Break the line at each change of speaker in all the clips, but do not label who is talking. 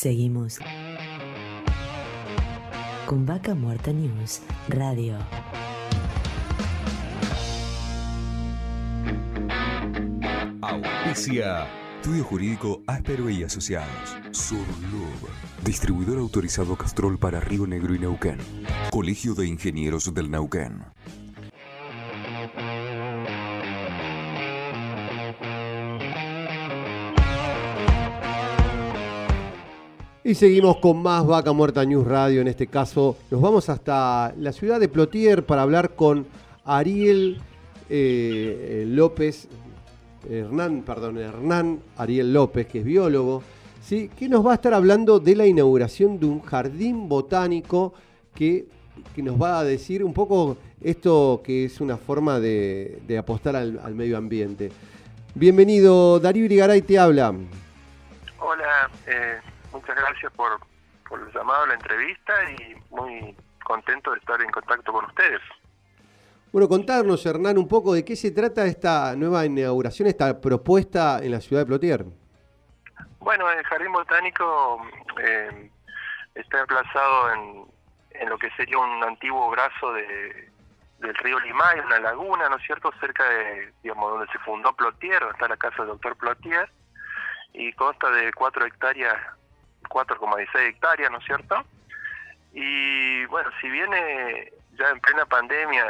Seguimos con Vaca Muerta News Radio.
Auspicia. Estudio Jurídico Áspero y Asociados. Surlub. Distribuidor autorizado Castrol para Río Negro y Neuquén. Colegio de Ingenieros del Neuquén.
Y seguimos con más Vaca Muerta News Radio. En este caso, nos vamos hasta la ciudad de Plotier para hablar con Ariel eh, López, Hernán, perdón, Hernán Ariel López, que es biólogo, ¿sí? que nos va a estar hablando de la inauguración de un jardín botánico que, que nos va a decir un poco esto que es una forma de, apostar al, medio ambiente. Bienvenido, Darío Irigaray te habla.
Hola, eh, gracias por, por el llamado a la entrevista y muy contento de estar en contacto con ustedes.
Bueno, contarnos, Hernán, un poco de qué se trata esta nueva inauguración, esta propuesta en la ciudad de Plotier.
Bueno, el Jardín Botánico eh, está emplazado en, en, lo que sería un antiguo brazo de, del río Limay, una laguna, ¿no es cierto?, cerca de, digamos, donde se fundó Plotier, está la casa del doctor Plotier, y consta de 4 hectáreas, 4,16 hectáreas, ¿no es cierto? Y bueno, si viene ya en plena pandemia,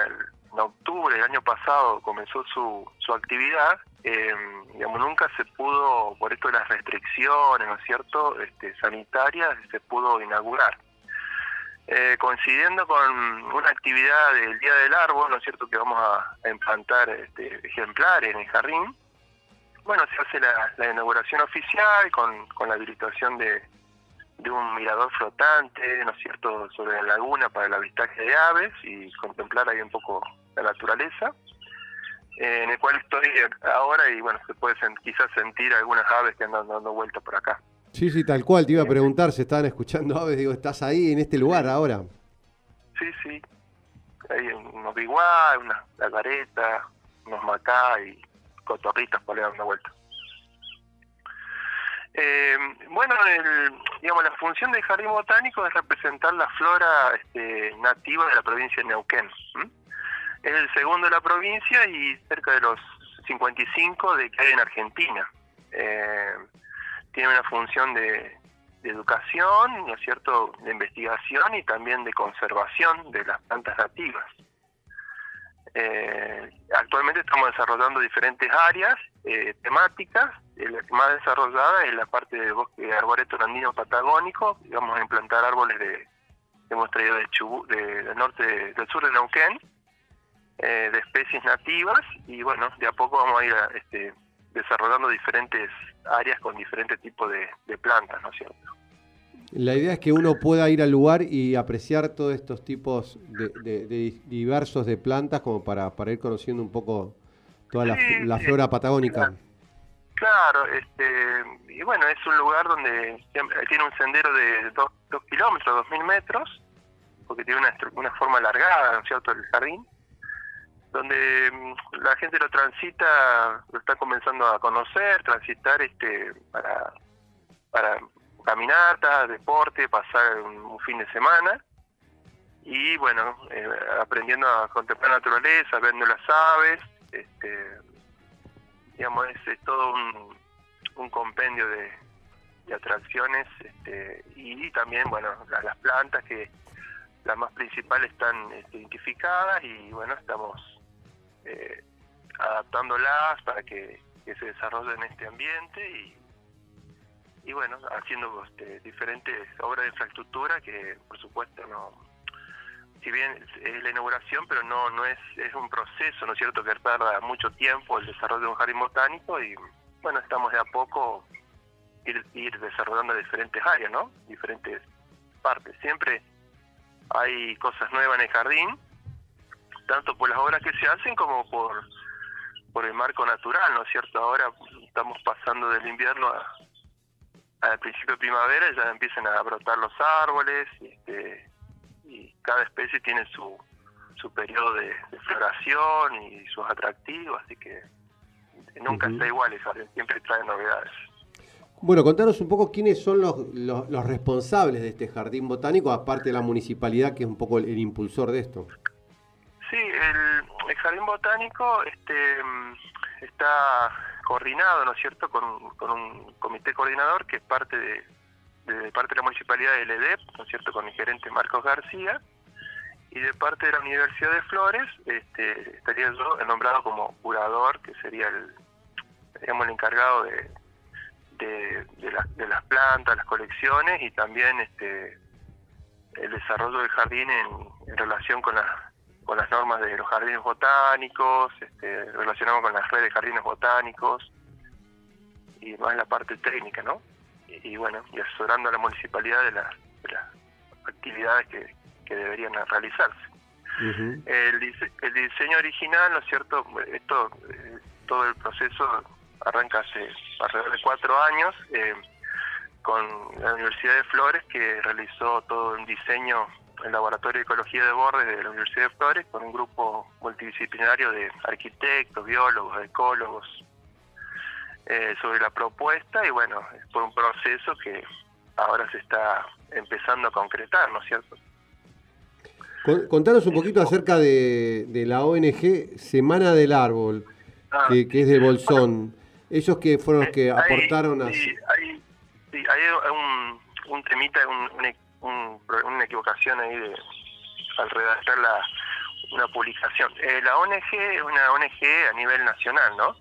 en octubre del año pasado comenzó su, su actividad, eh, digamos, nunca se pudo, por esto de las restricciones, ¿no es cierto?, este, sanitarias, se pudo inaugurar. Eh, coincidiendo con una actividad del Día del Árbol, ¿no es cierto?, que vamos a, implantar este, ejemplares en el jardín, bueno, se hace la, la inauguración oficial con, con la habilitación de, de un mirador flotante, ¿no es cierto?, sobre la laguna para el avistaje de aves y contemplar ahí un poco la naturaleza, eh, en el cual estoy ahora y bueno, se puede quizás sentir algunas aves que andan dando vuelta por acá.
Sí, sí, tal cual, te iba a preguntar si estaban escuchando aves, digo, ¿estás ahí en este lugar ahora?
Sí, sí, hay unos biguá, unas lagaretas, unos macá y cotorritas por ahí dando vuelta. Eh, bueno, el, digamos, la función del jardín botánico es representar la flora este, nativa de la provincia de Neuquén. Es el segundo de la provincia y cerca de los 55 de que hay en Argentina. Eh, tiene una función de, de educación, ¿no es cierto?, de investigación y también de conservación de las plantas nativas. Eh, actualmente estamos desarrollando diferentes áreas eh, temáticas. La más desarrollada es la parte del bosque arboreto andino patagónico. Vamos a implantar árboles de, hemos traído de Chubut, de, del norte, del sur de Neuquén, eh, de especies nativas. Y bueno, de a poco vamos a ir este, desarrollando diferentes áreas con diferentes tipos de, de plantas, ¿no es cierto?
La idea es que uno pueda ir al lugar y apreciar todos estos tipos de, de, de diversos de plantas como para, para, ir conociendo un poco toda la,
Sí,
la
sí,
flora patagónica.
claro. Este, y bueno, es un lugar donde tiene un sendero de dos, dos kilómetros, dos mil metros, porque tiene una, una forma alargada, ¿no es cierto?, el jardín, donde mm, la gente lo transita, lo está comenzando a conocer, transitar este para, para caminatas, deporte, pasar un, fin de semana, y bueno, eh, aprendiendo a contemplar la naturaleza, viendo las aves, este, digamos, es, todo un, compendio de, atracciones este, y, también, bueno, la- las plantas que las más principales están este, identificadas y, bueno, estamos eh, adaptándolas para que, que se desarrollen en este ambiente y, y bueno, haciendo este, diferentes obras de infraestructura que, por supuesto, no si bien es- la inauguración, pero no no es es un proceso, ¿no es cierto?, que tarda mucho tiempo el desarrollo de un jardín botánico y, bueno, estamos de a poco ir, ir desarrollando diferentes áreas, ¿no?, diferentes partes. Siempre hay cosas nuevas en el jardín, tanto por las obras que se hacen como por por el marco natural, ¿no es cierto? Ahora estamos pasando del invierno a, al principio de primavera, ya empiezan a brotar los árboles, este, y cada especie tiene su, su periodo de, de floración y sus atractivos, así que nunca está igual el jardín, siempre trae novedades.
Bueno, contanos un poco quiénes son los, los, responsables de este jardín botánico, aparte de la municipalidad, que es un poco el, impulsor de esto.
Sí, el, jardín botánico este, está coordinado, ¿no es cierto?, con, un comité coordinador que es parte de, de parte de la municipalidad de EDEP, ¿no es cierto?, con el gerente Marcos García, y de parte de la Universidad de Flores este, estaría yo nombrado como curador, que sería el, digamos, el encargado de, de, de, las plantas, las colecciones y también este, el desarrollo del jardín en, relación con, con las normas de los jardines botánicos, este, relacionado con las redes de jardines botánicos y más la parte técnica, ¿no? Y, bueno, y asesorando a la municipalidad de, las actividades que, que deberían realizarse. el, el, diseño original, ¿no es cierto? Esto, eh, todo el proceso arranca hace alrededor de cuatro años eh, con la Universidad de Flores que realizó todo un diseño el Laboratorio de Ecología de Bordes de la Universidad de Flores con un grupo multidisciplinario de arquitectos, biólogos, ecólogos eh, sobre la propuesta y bueno, fue un proceso que ahora se está empezando a concretar, ¿no es cierto?
Contanos un poquito acerca de, la ONG Semana del Árbol, ah. que, es de Bolsón. Ellos que fueron los que aportaron a...
Sí, hay, hay un, un temita, una equivocación ahí de, al redactar la, una publicación. Eh, la ONG es una ONG a nivel nacional, ¿no?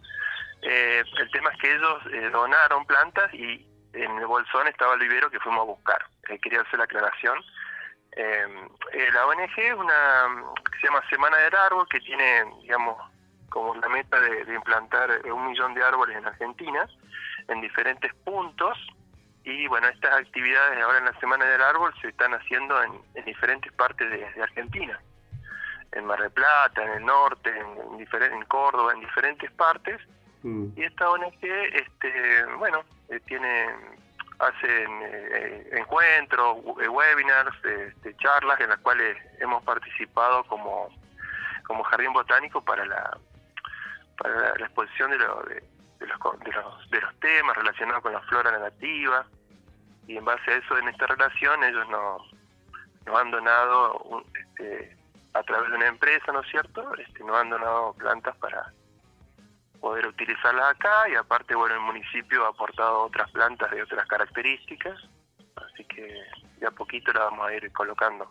Eh, el tema es que ellos eh, donaron plantas y en el bolsón estaba el vivero que fuimos a buscar. quería hacer la aclaración. la ONG es una que se llama Semana del Árbol que tiene, digamos, como la meta de, implantar un millón de árboles en Argentina, en diferentes puntos. Y bueno, estas actividades ahora en la Semana del Árbol se están haciendo en, diferentes partes de, Argentina. En Mar del Plata, en el norte, en, en Córdoba, en diferentes partes. Mm. Y esta ONG, este, bueno, eh, tiene hacen eh, encuentros, eh, webinars, este, charlas en las cuales hemos participado como, como jardín botánico para la para la, exposición de, los, de, los, de los temas relacionados con la flora negativa y en base a eso en esta relación ellos nos, nos han donado este, a través de una empresa, ¿no es cierto? Este, nos han donado plantas para poder utilizarlas acá y aparte bueno el municipio ha aportado otras plantas de otras características así que de a poquito la vamos a ir colocando.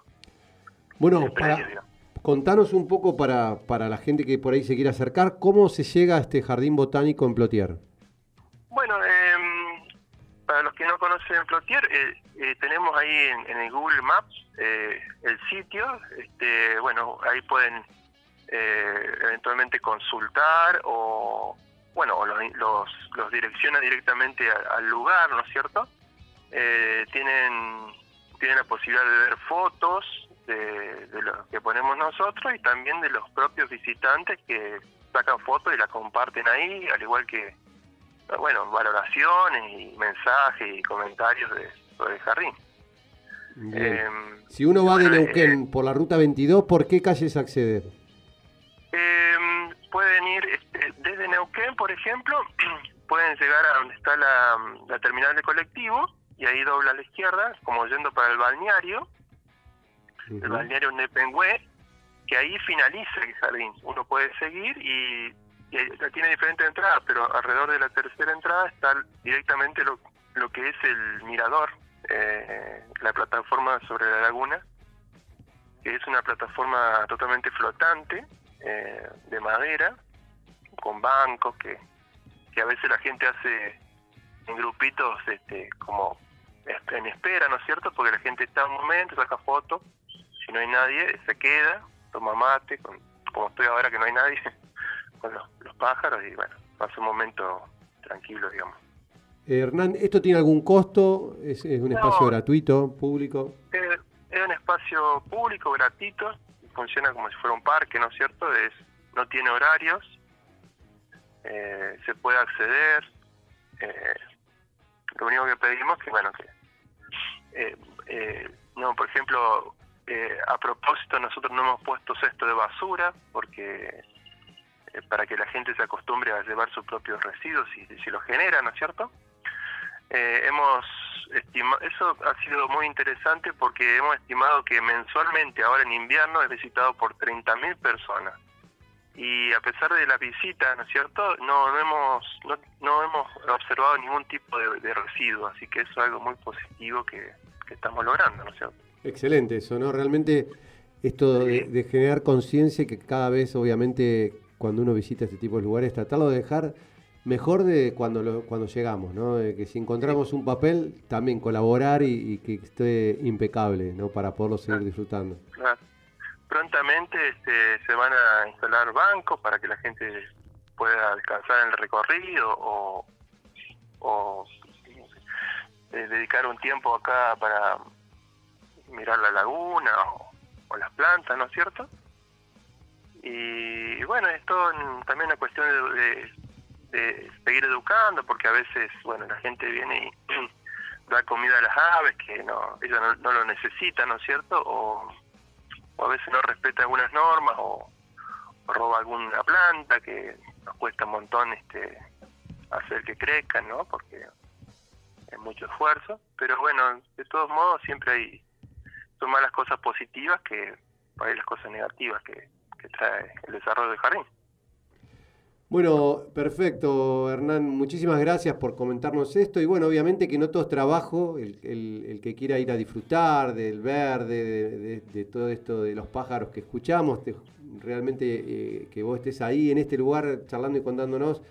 Bueno, para, Contanos un poco para, para la gente que por ahí se quiere acercar, ¿cómo se llega a este jardín botánico en Plotier?
Bueno, para los que no conocen Plotier, eh, eh, tenemos ahí en, el Google Maps eh, el sitio, este, bueno, ahí pueden eventualmente consultar o, bueno, los, los, los direcciona directamente al lugar, ¿no es cierto? tienen, tienen la posibilidad de ver fotos, de, de lo que ponemos nosotros y también de los propios visitantes que sacan fotos y las comparten ahí, al igual que, bueno, valoraciones y mensajes y comentarios de, sobre el jardín.
Em, si uno va de Neuquén eh, por la ruta 22, ¿por qué calles acceder?
Eh, pueden ir este, desde Neuquén, por ejemplo, pueden llegar a donde está la, la terminal de colectivo y ahí dobla a la izquierda, como yendo para el balneario, el balneario Nepengüe, que ahí finaliza el jardín. Uno puede seguir y, tiene diferentes entradas, pero alrededor de la tercera entrada está directamente lo, lo que es el mirador, eh, la plataforma sobre la laguna, que es una plataforma totalmente flotante, eh, de madera, con bancos, que, que a veces la gente hace en grupitos este, como en espera, ¿no es cierto? Porque la gente está un momento, saca fotos si no hay nadie, se queda, toma mate, con, como estoy ahora que no hay nadie, con los, pájaros y bueno, pasa un momento tranquilo, digamos.
Eh, Hernán, ¿esto tiene algún costo? ¿Es, un espacio gratuito, público?
Es, un espacio público, gratuito, funciona como si fuera un parque, ¿no es cierto? Es, no tiene horarios, eh, se puede acceder. Eh, lo único que pedimos que, bueno, que, no, por ejemplo, eh, a propósito, nosotros no hemos puesto cesto de basura porque eh, para que la gente se acostumbre a llevar sus propios residuos y si lo genera, ¿no es cierto? Eh, hemos estimado, eso ha sido muy interesante porque hemos estimado que mensualmente, ahora en invierno, es visitado por 30.000 personas. Y a pesar de la visita, ¿no es cierto?, no, no, hemos, no, no hemos observado ningún tipo de, de residuo, así que eso es algo muy positivo que, que estamos logrando, ¿no es cierto?
Excelente eso, ¿no? Realmente esto de, de generar conciencia que cada vez, obviamente, cuando uno visita este tipo de lugares, tratarlo de dejar mejor de cuando lo, cuando llegamos, ¿no? De que si encontramos un papel, también colaborar y, que esté impecable, ¿no? Para poderlo seguir disfrutando.
Claro. Prontamente este, se van a instalar bancos para que la gente pueda descansar en el recorrido o, eh, dedicar un tiempo acá para mirar la laguna o las plantas, ¿no es cierto? Y, bueno, esto también una cuestión de, de- seguir educando, porque a veces, bueno, la gente viene y da comida a las aves que no ellos no, no lo necesitan, ¿no es cierto? O, a veces no respeta algunas normas o, roba alguna planta que nos cuesta un montón este hacer que crezcan, ¿no? Porque es mucho esfuerzo, pero bueno, de todos modos siempre hay son más cosas positivas que ahí las cosas negativas que, que trae el desarrollo del jardín.
Bueno, perfecto, Hernán. Muchísimas gracias por comentarnos esto. Y bueno, obviamente que no todo es trabajo, el, el- el que quiera ir a disfrutar del verde, de, de- de todo esto de los pájaros que escuchamos, te- realmente eh, que vos estés ahí en este lugar charlando y contándonos,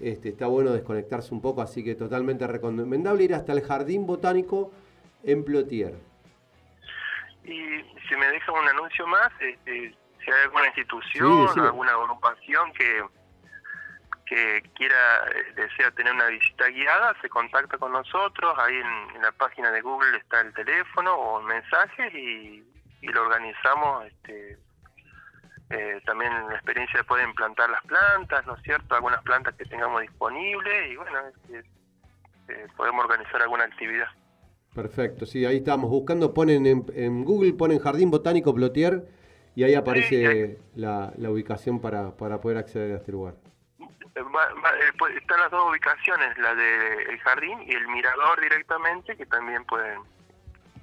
este, está bueno desconectarse un poco, así que totalmente recomendable ir hasta el Jardín Botánico en Plotier.
Y si me dejan un anuncio más, este, si hay alguna institución,
Sí,
alguna agrupación que que quiera, eh, desea tener una visita guiada, se contacta con nosotros, ahí en, en la página de Google está el teléfono o el mensaje y, y lo organizamos. Este, eh, también la experiencia de poder implantar las plantas, ¿no es cierto? Algunas plantas que tengamos disponibles y bueno, este, eh, podemos organizar alguna actividad.
Perfecto, sí, ahí estamos buscando, ponen en, en Google, ponen Jardín Botánico Plotier y ahí aparece la, la ubicación para, para poder acceder a este lugar.
Eh, va- va- eh, pues, están las dos ubicaciones, la del jardín y el mirador directamente, que también pueden...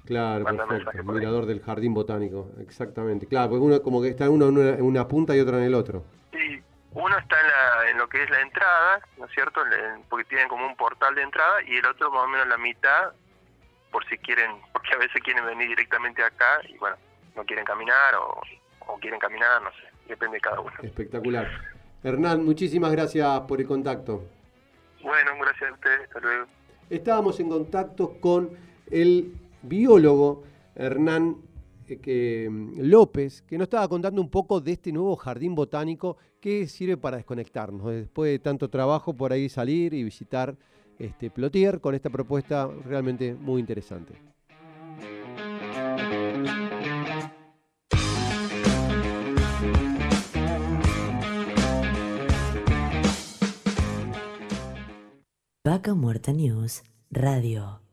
Claro, perfecto.
ahí.
Mirador del Jardín Botánico, exactamente. Claro, porque uno como que está uno en una, en una punta y otro en el otro.
Sí, uno está en, la, en lo que es la entrada, ¿no es cierto? Porque tienen como un portal de entrada y el otro más o menos la mitad, por si quieren, porque a veces quieren venir directamente acá y bueno, no quieren caminar o, o quieren caminar, no sé, depende de cada uno.
Espectacular. Hernán, muchísimas gracias por el contacto.
Bueno, gracias a ustedes, hasta luego.
Estábamos en contacto con el biólogo Hernán eh, que, mm, López, que nos estaba contando un poco de este nuevo jardín botánico que sirve para desconectarnos. Después de tanto trabajo por ahí salir y visitar este Plotier con esta propuesta realmente muy interesante.
Vaca Muerta News Radio.